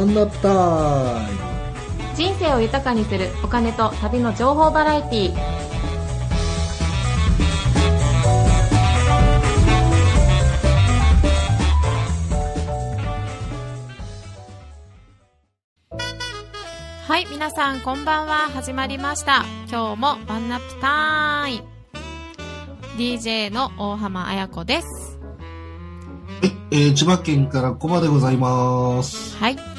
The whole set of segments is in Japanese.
ワンナップタイム人生を豊かにするお金と旅の情報バラエティー。はい皆さんこんばんは。始まりました。今日もワンナップタイム。DJ の大浜彩子です。えー千葉県からコバでございます。はい。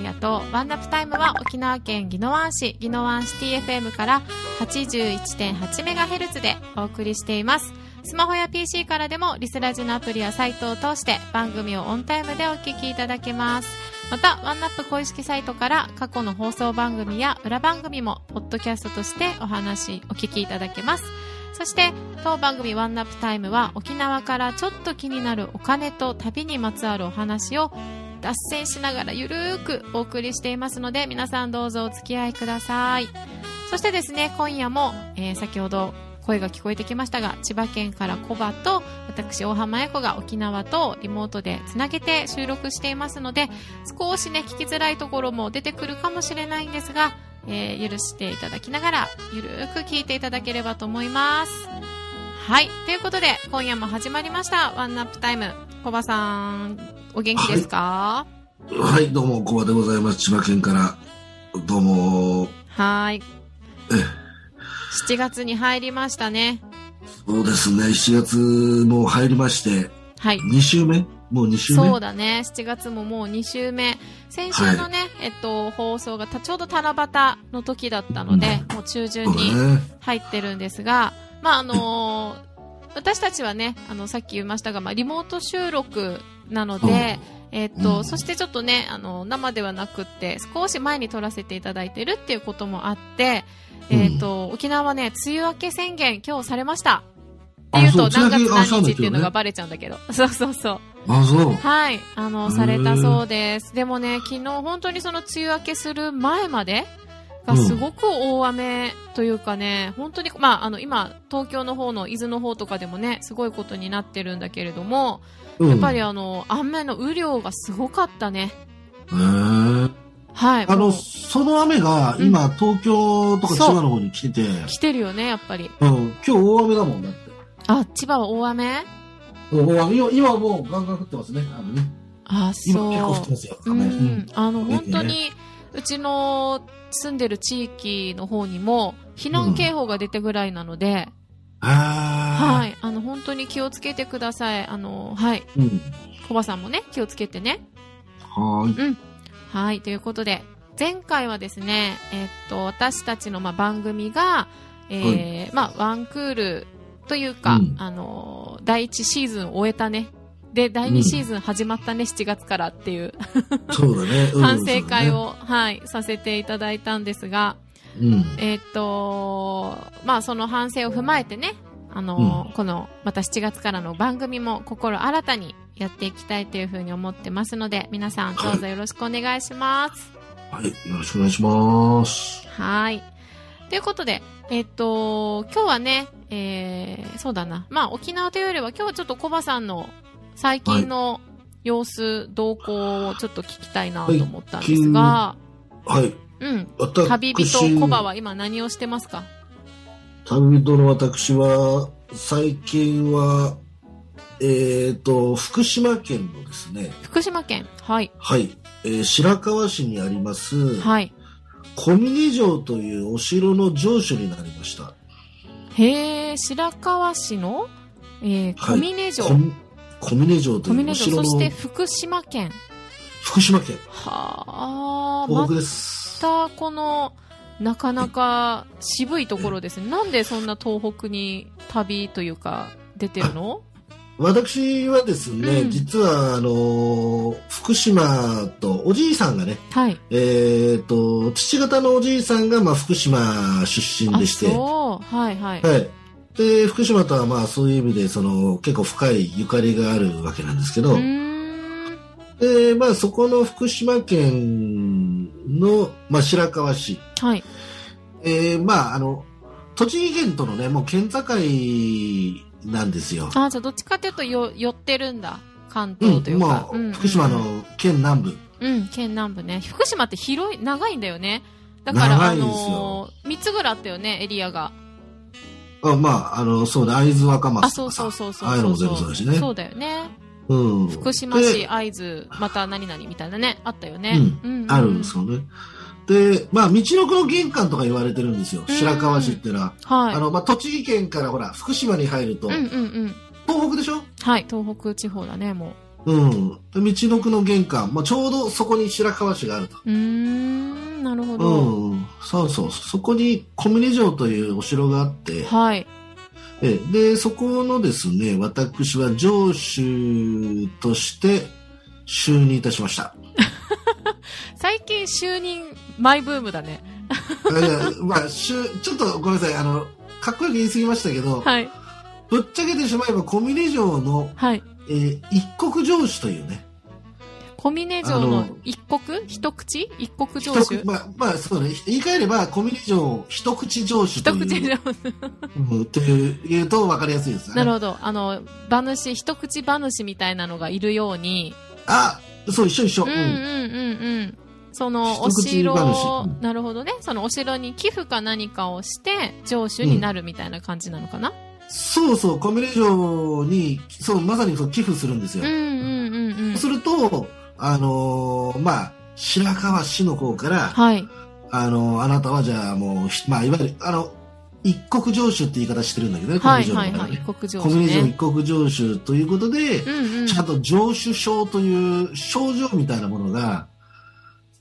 ありがとう。ワンナップタイムは沖縄県宜野湾市、宜野湾シティ FM から 81.8MHz でお送りしています。スマホや PC からでもリスラジのアプリやサイトを通して番組をオンタイムでお聞きいただけます。また、ワンナップ公式サイトから過去の放送番組や裏番組もポッドキャストとしてお話、お聞きいただけます。そして、当番組ワンナップタイムは沖縄からちょっと気になるお金と旅にまつわるお話を脱線しながらゆるーくお送りしていますので皆さんどうぞお付き合いください。そしてですね今夜も、えー先ほど声が聞こえてきましたが千葉県からコバと私大浜彩子が沖縄とリモートでつなげて収録していますので少しね聞きづらいところも出てくるかもしれないんですが、えー許していただきながらゆるーく聞いていただければと思います。はい。ということで今夜も始まりました。ワンナップタイム。コバさん。お元気ですか、はい、どうも、コバでございます。千葉県から。どうも。はーい。え7月に入りましたね。そうですね、7月も入りまして、はい。2週目？もう2週目？そうだね。7月ももう2週目。先週のね、えっと、放送がたちょうど七夕の時だったので、もう中旬に。入ってるんですが、まあ、あのー私たちはね、あの、さっき言いましたが、まあ、リモート収録なので、えっと、うんそしてちょっとね、あの、生ではなくって、少し前に撮らせていただいてるっていうこともあって、えっと、沖縄はね、梅雨明け宣言今日されました。っていうと、何月何日っていうのがねバレちゃうんだけど。そうそうそう。あ、そう。はい。あの、されたそうです。でもね、昨日本当にその梅雨明けする前までがすごく大雨というかね、本当に、まあ、あの、今、東京の方の伊豆の方とかでもね、すごいことになってるんだけれども、うんやっぱりあの、雨の雨量がすごかったね。へーはい。あの、その雨が今、東京とか千葉の方に来てて、来てるよね、やっぱり。うん、今日大雨だもんだって。あ、千葉は大雨？うん大雨今もうガンガン降ってますね。あのねあ、今結構降そうって。ますよ。う雨ん、あの、ね本当に、うちの住んでる地域の方にも、避難警報が出てぐらいなので、あはい。あの、本当に気をつけてください。あの、はい。い。うん。コバさんもね、気をつけてね。はーい。はい。ということで、前回はですね、えっと、私たちの、まあ、番組が、えーまあ、ワンクールというか、うんあの、第1シーズンを終えたね。で、第2シーズン始まったね、7月からっていう、そうだね。うん 反省会。を、はい、させていただいたんですが、そうだねえーっと、まあその反省を踏まえてね、あの、この、また7月からの番組も心新たにやっていきたいというふうに思ってますので、皆さんどうぞよろしくお願いします。うん。はい。よろしくお願いします。はい。ということで、えーっと、今日はね、えー、そうだな。まあ沖縄というよりは今日はちょっとコバさんの最近の様子、動向をちょっと聞きたいなと思ったんですが、はい。うん。私旅人コバは今何をしてますか？旅人の私は、最近は、えっ、と、福島県のですね、福島県？はい。はい、えー白河市にあります、はい。小峰城というお城の城主になりました。へえ、白河市の、えー、小はい峰城。小小峰城という小峰城、お城のそして福島県。福島県、はあ、東北まです。たこの、なかなか渋いところですね。なんでそんな東北に旅というか、出てるの？私はですね、うん実は、あのー福島とおじいさんがね、はい。えっ、と、父方のおじいさんが、まあ、福島出身あ、でして。はいはい。はい。で、福島とはまあそういう意味で、その結構深いゆかりがあるわけなんですけど。で、まあそこの福島県の、まあ白河市、はい。えー、まああの、栃木県とのね、もう県境なんですよ。あ、じゃあどっちかっていうとよ、寄ってるんだ。関東というか。まあ、うんうん福島の県南部。うん、県南部ね。福島って広い、長いんだよね。だから、あ長いですよのー、3つぐらいあったよね、エリアが。あまあ、あの、そうね、会津若あ、松そうとかさそうそうそう。ああいうのも全部そうだしね。そうだよね。うん。福島市、会津、また何々みたいなね、あったよね。うんあるんですよね。で、まあ、道のくの玄関とか言われてるんですよ。うん白河市っていうのは。はい。あの、まあ、栃木県からほら、福島に入ると、うんうんうん。東北でしょ？はい、東北地方だね、もうん。で道のくの玄関、まあ、ちょうどそこに白河市があると。う。ん、なるほど。うん。そうそう。そこに小峰城というお城があって、はい。えで、そこのですね、私は城主として就任いたしました。最近就任マイブームだね。まあ、しゅちょっとごめんなさい、あの、かっこよく言い過ぎましたけど、はい。ぶっちゃけてしまえば小峰城の、はい。えー一国城主というね、小峰城あのの一国？一口？一国城一主口まあ、まあ、そうね、言い換えれば小峰城一口城主という。一口城うんという、言うと分かりやすいですよね。なるほど。あの、馬主、一口馬主みたいなのがいるように、あ、そう、一緒一緒。うんうんうんうん。そのお城馬を主うんなるほどね。そのお城に寄付か何かをして、城主になるみたいな感じなのかな、そうそう、小峰城に、そう、まさにそう寄付するんですよ。うん、うんうんうんすると、あのーまあ、白河市の方から、はい。あのーあなたはじゃあもう、ひまあ、いわゆる、あの、一国城主って言い方してるんだけどね、はい小はいはい。峰城の中でね一国城小主ね。峰城一国城主ということで、うんうん。ちゃんと城主証という賞状みたいなものが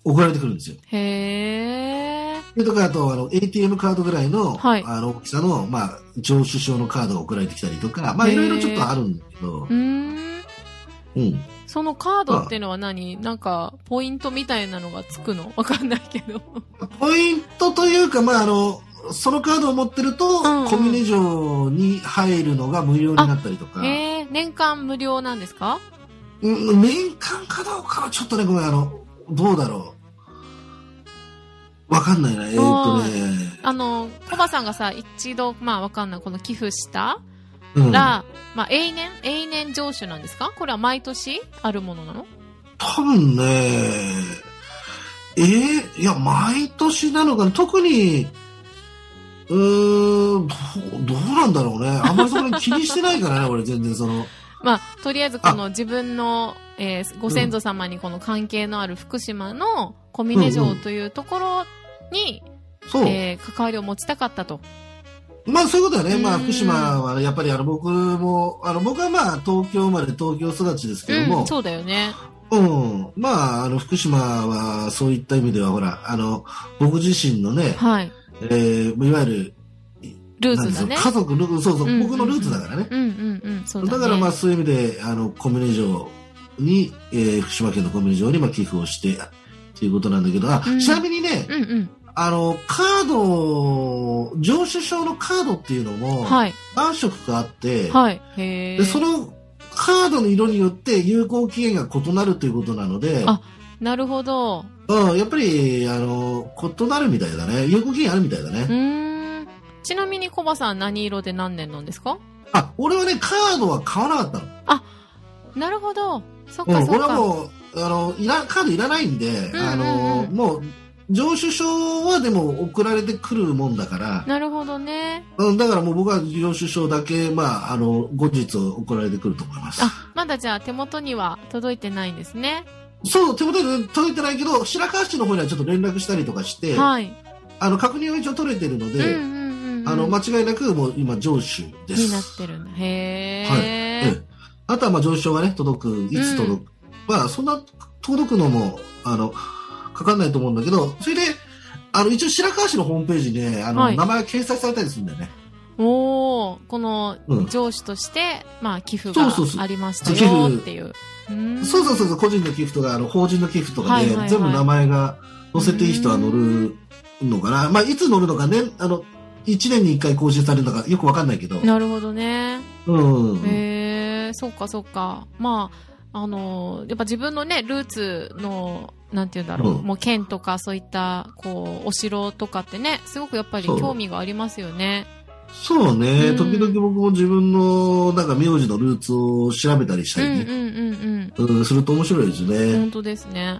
送られてくるんですよ。へー。それとか、あと、あの、ATM カードぐらいの、はいあの、大きさの、まあ、城主証のカードが送られてきたりとか、まあ、いろいろちょっとあるんだけどう、ーん。うん。そのカードっていうのは何？なんか、ポイントみたいなのがつくの？わかんないけど。ポイントというか、まあ、あの、そのカードを持ってると、んうん小峰城に入るのが無料になったりとか、へー。年間無料なんですか？うん年間かどうかはちょっとね、ごめん、あの、どうだろう。わかんないな、えーっとね。あの、コバさんがさ、一度、まあわかんない、この寄付したうん、ら、まあ永年？永年上手なんですか？これは毎年あるものなの？多分ね、えーいや、毎年なのかな、特に、うーん、どうどうなんだろうね。あんまりそこに気にしてないからね、俺全然その。まあ、とりあえずこの自分の、えーご先祖様にこの関係のある福島の小峰城というところに、そう。えー関わりを持ちたかったと。まあそういうことだね。まあうん福島はやっぱりあの僕も、あの僕はまあ東京生まれ東京育ちですけどもうん、、そうだよね。うん。まああの福島はそういった意味ではほら、あの僕自身のね、はい。えー、いわゆる、ルーツだね家族の、そうそう、うんう僕のルーツだからね。うんうんうん、そうだだね。からまあそういう意味で、あの、コミュニ城に、えー福島県のコミュニ城にまあ寄付をして、ということなんだけど、あ、うんちなみにね、うんうん。あの、カード、上首証のカードっていうのも、はい。何色かあって、はい。へで、え。そのカードの色によって有効期限が異なるということなので、あなるほど。うん、やっぱり、あの、異なるみたいだね。有効期限あるみたいだね。うーん。ちなみにコバさん何色で何年なんですか？あ、俺はね、カードは買わなかったの。なるほど。そっうん、俺はかそっか。もう、あの、いら、カードいらないんで、んうんうんあの、もう、上首証はでも送られてくるもんだから、なるほどね。うん、だからもう僕は上首証だけ、まあ、あの、後日送られてくると思います。あ、まだじゃあ手元には届いてないんですね。そう、手元に届いてないけど、白河市の方にはちょっと連絡したりとかして、はい。あの、確認は一応取れてるので、うんうんうんうん。あの、間違いなくもう今上首です。になってるんだ。へえ。はいええあとはまあ上首証がね、届く、いつ届く。まあ、そんな届くのも、あの、かかんないと思うんだけど、それで、あの、一応白河市のホームページにね、あの、はい名前が掲載されたりするんだよね。おー、このうん上司として、まあ、寄付がそうそうそうありましたよっていう。うそうそうそうそう、個人の寄付とか、あの、法人の寄付とかで、はいはいはい全部名前が載せていい人は載るのかな。まあ、いつ載るのかね、あの、1年に1回更新されるのかよくわかんないけど。なるほどね。うん。へえ、そっかそっか。まあ、あの、やっぱ自分のね、ルーツの、なんて言うんだろう、うんもう県とかそういった、こう、お城とかってね、すごくやっぱり興味がありますよね。そうね、うん時々僕も自分のなんか名字のルーツを調べたりしたりうんうんね、うんうんすると面白いですうん。ね。本当ですね。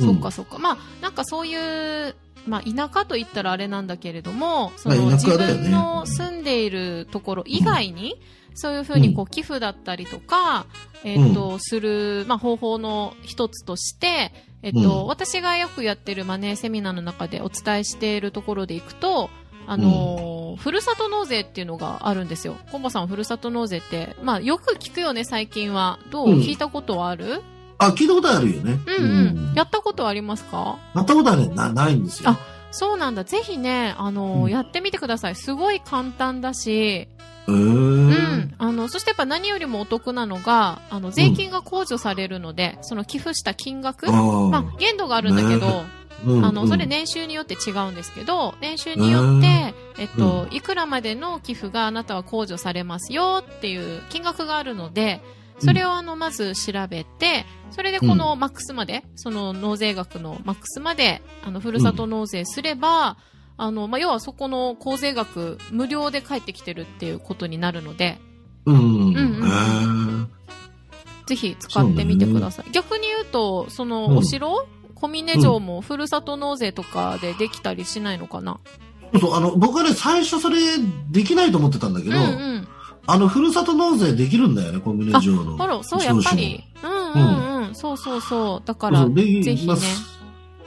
うんそっかそっか。まあ、なんかそういう、まあ、田舎と言ったらあれなんだけれども、その、自分の住んでいるところ以外に、そういうふうにこう寄付だったりとか、えっ、と、する、まあ、方法の一つとして、えっ、と、うん。私がよくやってるマネーセミナーの中でお伝えしているところでいくと、あのーふるさと納税っていうのがあるんですよ。コンバさん、ふるさと納税って、まあ、よく聞くよね、最近は。どう、うん。聞いたことはある？あ、聞いたことあるよね。うんうん。やったことはありますか？やったことはね、なないんですよ。あそうなんだ。ぜひね、あの、うんやってみてください。すごい簡単だし、えー、うん。あの、そしてやっぱ何よりもお得なのが、あの、税金が控除されるので、その寄付した金額、あーまあ、限度があるんだけど、ねうんあの、うんそれ年収によって違うんですけど、年収によって、えっと、いくらまでの寄付があなたは控除されますよっていう金額があるので、それをあの、まず調べて、それでこのマックスまで、その納税額のマックスまで、あの、ふるさと納税すれば、あの、まあ、要はそこの控税額無料で返ってきてるっていうことになるので、うん。うんぜひ使ってみてください。逆に言うと、その、うんお城？小峰城もふるさと納税とかでできたりしないのかな、そうそう、あの、僕はね、最初それできないと思ってたんだけど、うんうん。あの、ふるさと納税できるんだよね、コンビニ上の。ほら、そう、やっぱり。うんうんうん。そうそうそう。だから、ぜひね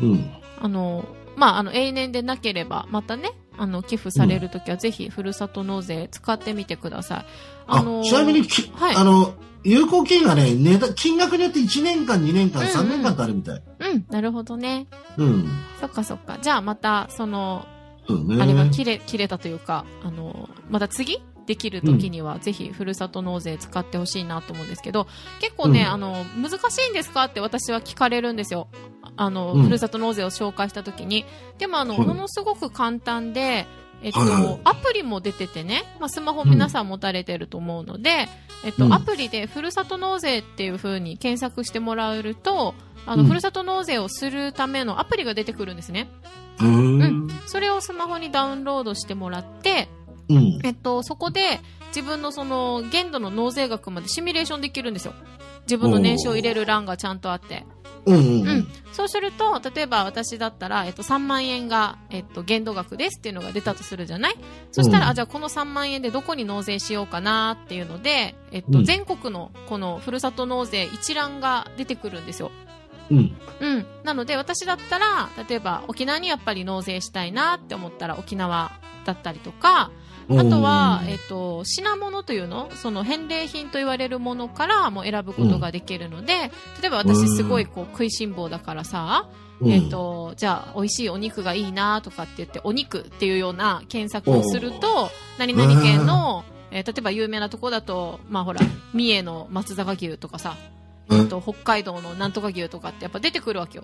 うん。あの、まあ、あの、永年でなければ、またね、あの、寄付されるときは、ぜひ、ふるさと納税使ってみてください。あのちなみにき、はいあの、有効期限がね、値段金額によって1年間、2年間、うんうん3年間ってあるみたい。うん、なるほどね。うん。そっかそっか。じゃあ、また、その。あれが切れ、切れたというか、あの、また次？できる時には、ぜひ、ふるさと納税使ってほしいなと思うんですけど、結構ね、うんあの、難しいんですかって私は聞かれるんですよ。あの、うんふるさと納税を紹介した時に。でも、あの、はいものすごく簡単で、えっと、はいはいアプリも出ててね、まあ、スマホ皆さん持たれてると思うので、えっと、うんアプリでふるさと納税っていう風に検索してもらえると、あの、うんふるさと納税をするためのアプリが出てくるんですね。うーん。それをスマホにダウンロードしてもらって、うん。えっと、そこで自分のその限度の納税額までシミュレーションできるんですよ。自分の年収を入れる欄がちゃんとあって。うん。ううんん。そうすると、例えば私だったら、えっと、3万円が、えっと、限度額ですっていうのが出たとするじゃない？そしたら、うんあ、じゃあこの3万円でどこに納税しようかなっていうので、えっと、うん全国のこのふるさと納税一覧が出てくるんですよ。うん。うん。なので、私だったら、例えば、沖縄にやっぱり納税したいなって思ったら、沖縄だったりとか、あとは、えっと、品物というのその返礼品と言われるものからも選ぶことができるので、例えば私すごいこう食いしん坊だからさ、うん。えっ、と、じゃあ美味しいお肉がいいなとかって言って、お肉っていうような検索をすると、何々県の、えー例えば有名なとこだと、まあほら、三重の松坂牛とかさ、うん。えっと、北海道のなんとか牛とかってやっぱ出てくるわけよ。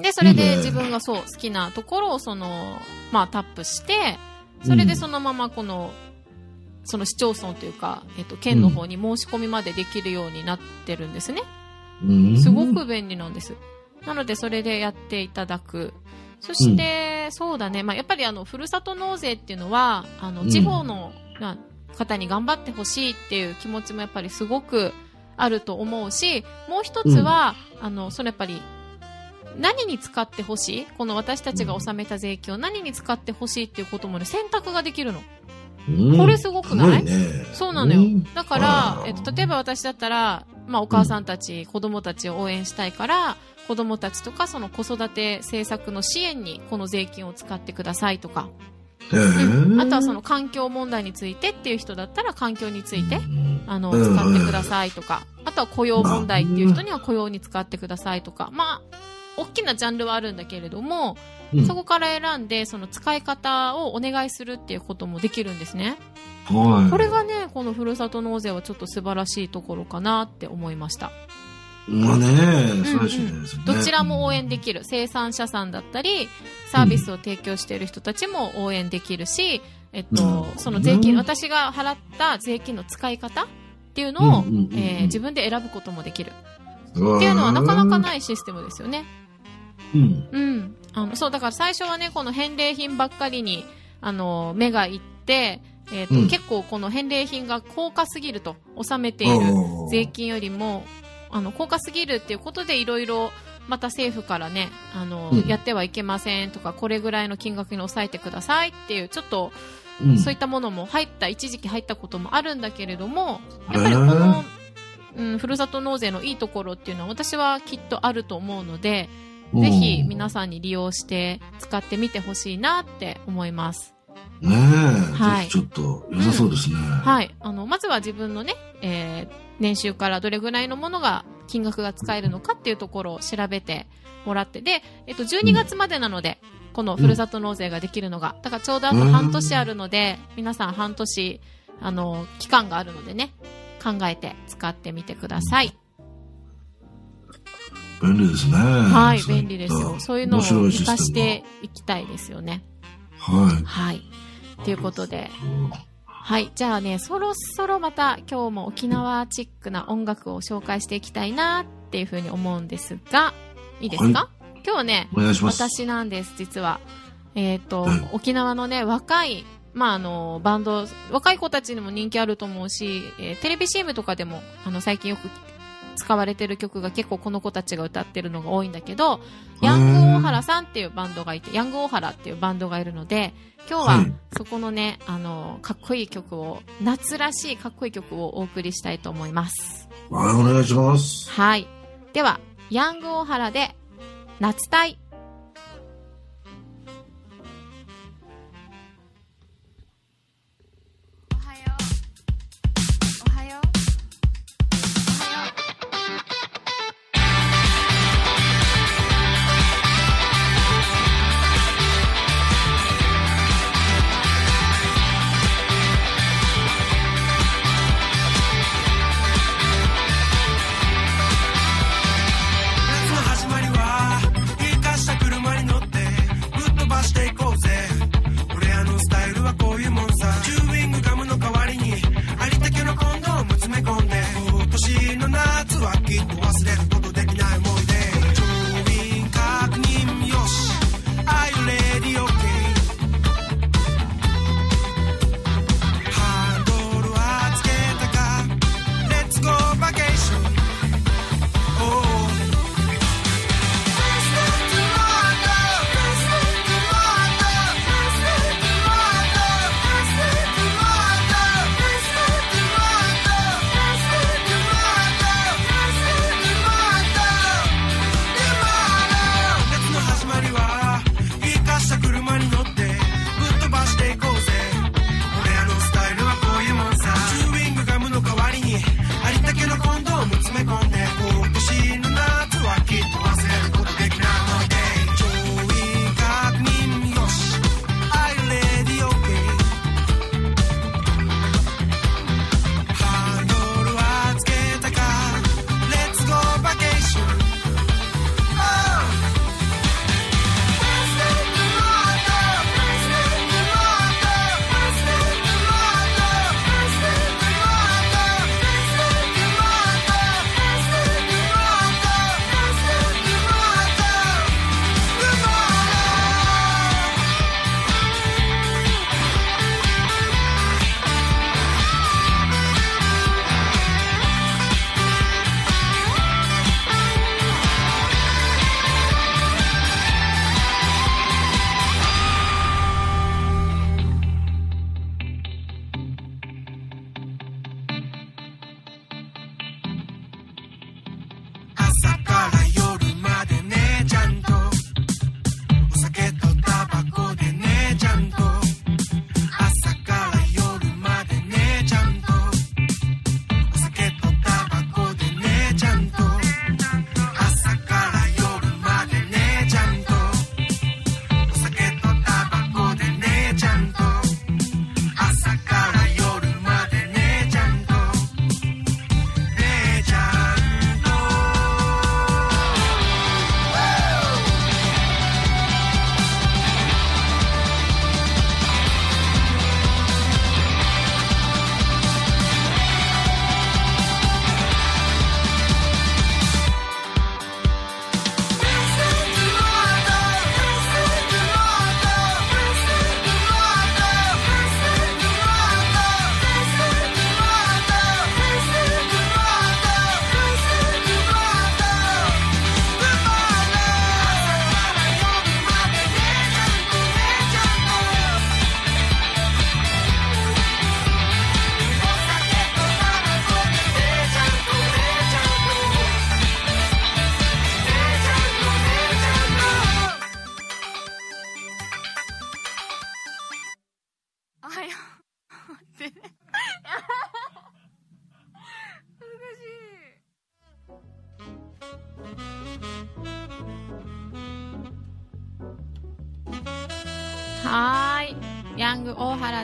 で、それで自分がそう、好きなところをその、まあタップして、それでそのままこの、その市町村というか、えっと、県の方に申し込みまでできるようになってるんですね。うんすごく便利なんです。なので、それでやっていただく。そして、そうだね。まあ、やっぱりあの、ふるさと納税っていうのは、あの、うん地方の、まあ方に頑張ってほしいっていう気持ちもやっぱりすごくあると思うし、もう一つは、あの、そのやっぱり、何に使ってほしい？この私たちが納めた税金を何に使ってほしいっていうこともね、選択ができるの。うん。これすごくない？ね。そうなのよ。ん。だからえっと、例えば私だったら、まあ、お母さんたち、子供たちを応援したいから、子供たちとか、その子育て政策の支援にこの税金を使ってくださいとか、あとはその環境問題についてっていう人だったら環境について、うん。あの、うん使ってくださいとか、あとは雇用問題っていう人には雇用に使ってくださいとか、まあ、大きなジャンルはあるんだけれども、うん。そこから選んで、その使い方をお願いするっていうこともできるんですね。はい。これがね、このふるさと納税はちょっと素晴らしいところかなって思いました。まあね、素晴らしいね。どちらも応援できる。生産者さんだったり、サービスを提供している人たちも応援できるし、えっと、うんその税金、うん私が払った税金の使い方っていうのを、自分で選ぶこともできる。っていうのはなかなかないシステムですよね。うん。うん。あの、そう、だから最初はね、この返礼品ばっかりに、あの、目がいって、えっ、と、うん結構この返礼品が高価すぎると、納めている税金よりも、あの、高価すぎるっていうことでいろいろ、また政府からね、あの、うんやってはいけませんとか、これぐらいの金額に抑えてくださいっていう、ちょっと、うんそういったものも入った、一時期入ったこともあるんだけれども、やっぱりこの、うん、ふるさと納税のいいところっていうのは私はきっとあると思うので、うんぜひ皆さんに利用して使ってみてほしいなって思います。ねえ、はいちょっと良さそうですね。はい。あの、まずは自分のね、えー年収からどれぐらいのものが、金額が使えるのかっていうところを調べてもらって、で、えっと、12月までなので、このふるさと納税ができるのが、だからちょうどあと半年あるので、皆さん半年、あの、期間があるのでね、考えて使ってみてください。便利ですね。はい、便利ですよ。そういうのを活かしていきたいですよね。はい。はい。ということで、はい。じゃあね、そろそろまた今日も沖縄チックな音楽を紹介していきたいなっていうふうに思うんですが、いいですか、は今日はね。私なんです、実は。えっ、と、はい沖縄のね、若い、まあ、あの、バンド、若い子たちにも人気あると思うし、えーテレビ CM とかでも、あの、最近よく使われてる曲が結構この子たちが歌ってるのが多いんだけど、ヤング大原さんっていうバンドがいて、ヤング大原っていうバンドがいるので、今日ははいそこのね、あの、かっこいい曲を、夏らしいかっこいい曲をお送りしたいと思います。はい、お願いします。はい。では、ヤング大原で、夏隊。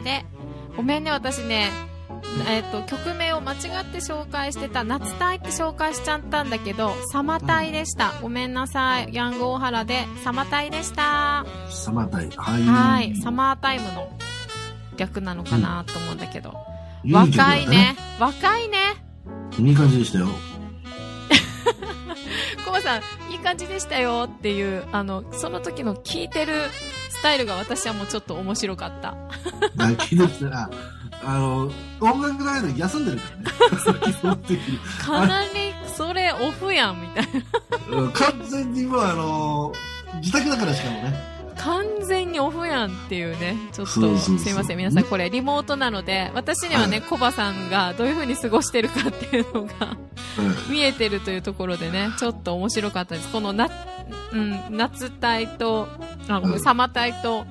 大原で、ごめんね、私ね、えっ、と、曲名を間違って紹介してた、夏隊って紹介しちゃったんだけど、サマ隊でした。ごめんなさい。ヤング大原で、サマ隊でした。サマータイム。はい。はい。サマータイムの逆なのかなと思うんだけど。いい曲だった若いね。。若いね。いい感じでしたよ。コバさん、いい感じでしたよっていう、あの、その時の聴いてるスタイルが私はもうちょっと面白かった。だけどしたら、あの、音楽だけで休んでるからね。かなり、それオフやん、みたいな。うん完全にもうあの、自宅だからしかもね。完全にオフやんっていうね。ちょっと、すいません。皆さん、これリモートなので、私にはね、はコバさんがどういう風に過ごしてるかっていうのがうん見えてるというところでね、ちょっと面白かったです。このな、うん、夏帯と、あ、ごサマ帯と、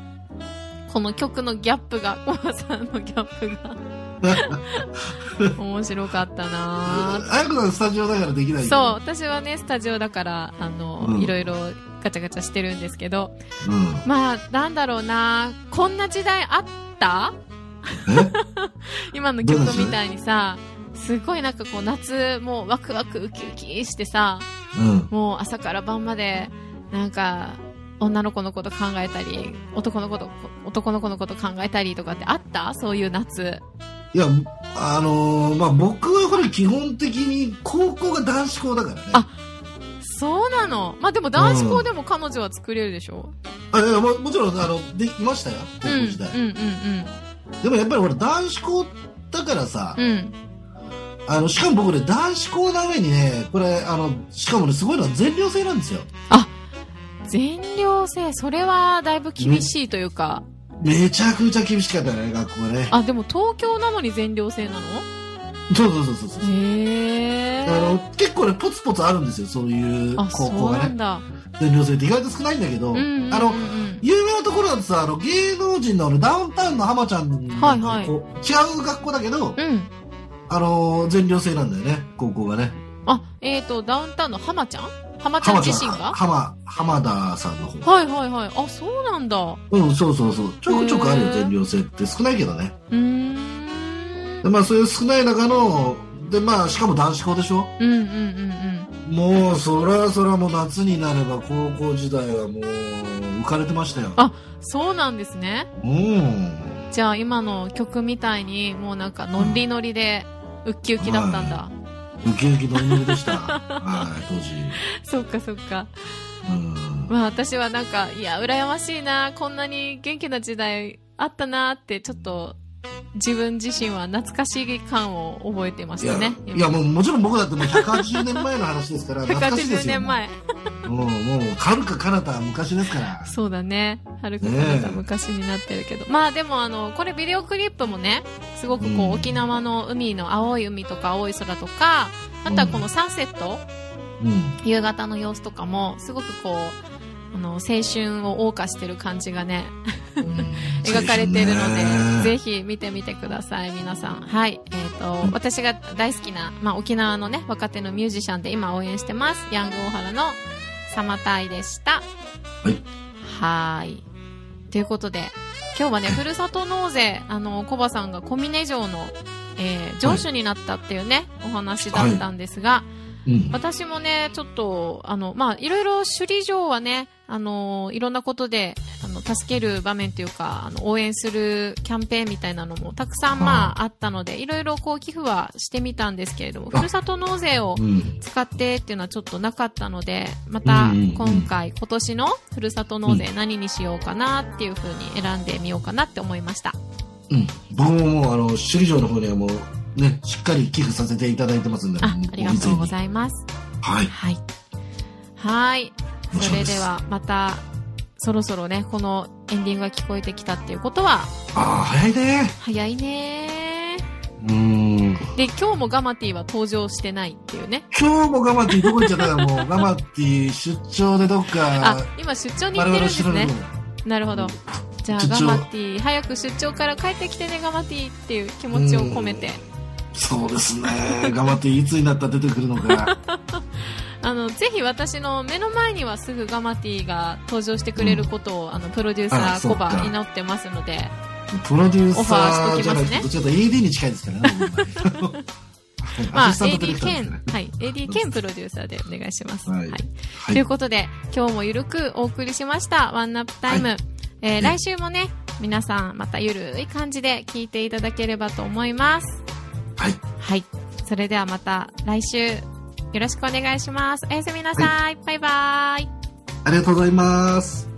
この曲のギャップが、コバさんのギャップが、面白かったなぁあやこさんスタジオだからできないけそう、ど。私はね、スタジオだから、あの、うんいろいろガチャガチャしてるんですけど、そう。うん。まあ、なんだろうなこんな時代あった？え？今の曲みたいにさ、すごいなんかこう夏、もうワクワクウキウキしてさ、うん。もう朝から晩まで、なんか、女の子のこと考えたり、男のこと、男の子のこと考えたりとかってあった？そういう夏。いや、あのーまあ、僕はこれ基本的に高校が男子校だからね。あそうなの？まあでも男子校でも彼女は作れるでしょ？あいやももちろん、あの、できましたよ、高うん、うん、校時代。うん、でもやっぱり俺男子校だからさ、うん。うん。あの、しかも僕ね、男子校な上にね、これ、あの、しかもね、すごいのは全寮制なんですよ。全寮制、それはだいぶ厳しいというか、めちゃくちゃ厳しかったね、学校がね。あ、でも東京なのに全寮制なの？そうそうそうそうそう。へあのー。結構ね、ポツポツあるんですよ、そういうあ、高校がね。なんだ。全寮制って意外と少ないんだけど、うんうんうんうん。あの、有名なところだとさ、あの、芸能人のあのダウンタウンの浜ちゃんなんかはいはい違う学校だけど、うん。あの、全寮制なんだよね、高校がね。あ、えーと、ダウンタウンの浜ちゃん？浜ちゃん自身が？浜、浜田さんの方。はいはいはい。あ、そうなんだ。ううん、そうそうそう。ちょくちょくあるよ、全寮制って。少ないけどね。ーん。でまあ、そういう少ない中の、で、まあ、しかも男子校でしょ？うんうんうんうん。もう、そらそらもう夏になれば高校時代はもう、浮かれてましたよ。あそうなんですね。うん。じゃあ今の曲みたいに、もうなんかノリノリで、ウッキウキだったんだ。ウキウキノリノリでした。はい、当時。そっかそっか。うん。まあ私はなんか、いや、羨ましいな、こんなに元気な時代あったなって、ちょっと、自分自身は懐かしい感を覚えてましたね。いやもうもちろん僕だってもう180年前の話ですから、懐かしいで180すよ。年前。もう、もう、はるか彼方は昔ですから。そうだね。はるか彼方昔になってるけど。まあでもあの、これビデオクリップもね、すごくこう、うん沖縄の海の青い海とか青い空とか、あとはこのサンセット、うん。夕方の様子とかも、すごくこう、あの、青春を謳歌してる感じがね、描かれてるので、ぜひ見てみてください、皆さん。はい。えっ、と、私が大好きな、まあ、沖縄のね、若手のミュージシャンで今応援してます。ヤング大原のサマタイでした。はい。はーい。ということで、今日はね、ふるさと納税、あの、コバさんが小峰城の、えー、城主になったっていうね、お話だったんですが、うん。私もね、ちょっと、あの、まあ、いろいろ首里城はね、あの、いろんなことで、あの、助ける場面というか、あの、応援するキャンペーンみたいなのもたくさん、まあ、あったので、いろいろこう、寄付はしてみたんですけれども、あふるさと納税をうん。使ってっていうのはちょっとなかったので、また今回、今年のふるさと納税何にしようかなっていうふうに選んでみようかなって思いました。うん。僕ももう、あの、首里城の方にはもう、ね、しっかり寄付させていただいてますんで、あも、ありがとうごいざいます。はい。はい。はい。それでは、また、そろそろね、このエンディングが聞こえてきたっていうことは、ああ、早いね。早いねうーん。で、今日もガマティは登場してないっていうね。今日もガマティどこ行っちゃったかもう、ガマティ出張でどっあか、、今出張に行ってるんですね。なるほど。じゃあ、ガマティ、早く出張から帰ってきてね、ガマティっていう気持ちを込めて。そうですね。ガマティいつになったら出てくるのか。あの、ぜひ私の目の前にはすぐガマティが登場してくれることを、あの、プロデューサーコバ祈ってますので、プロデューサーじゃなくて、ちょっと AD に近いですからね。まあ、AD 兼ね、はい、AD 兼プロデューサーでお願いします。はいはい。はいということで、今日もゆるくお送りしました、ワンナップタイム。はえー来週もね、皆さんまたゆるい感じで聞いていただければと思います。はい。はい。それではまた来週、よろしくお願いします。おやすみなさい。バイバイ。ありがとうございます。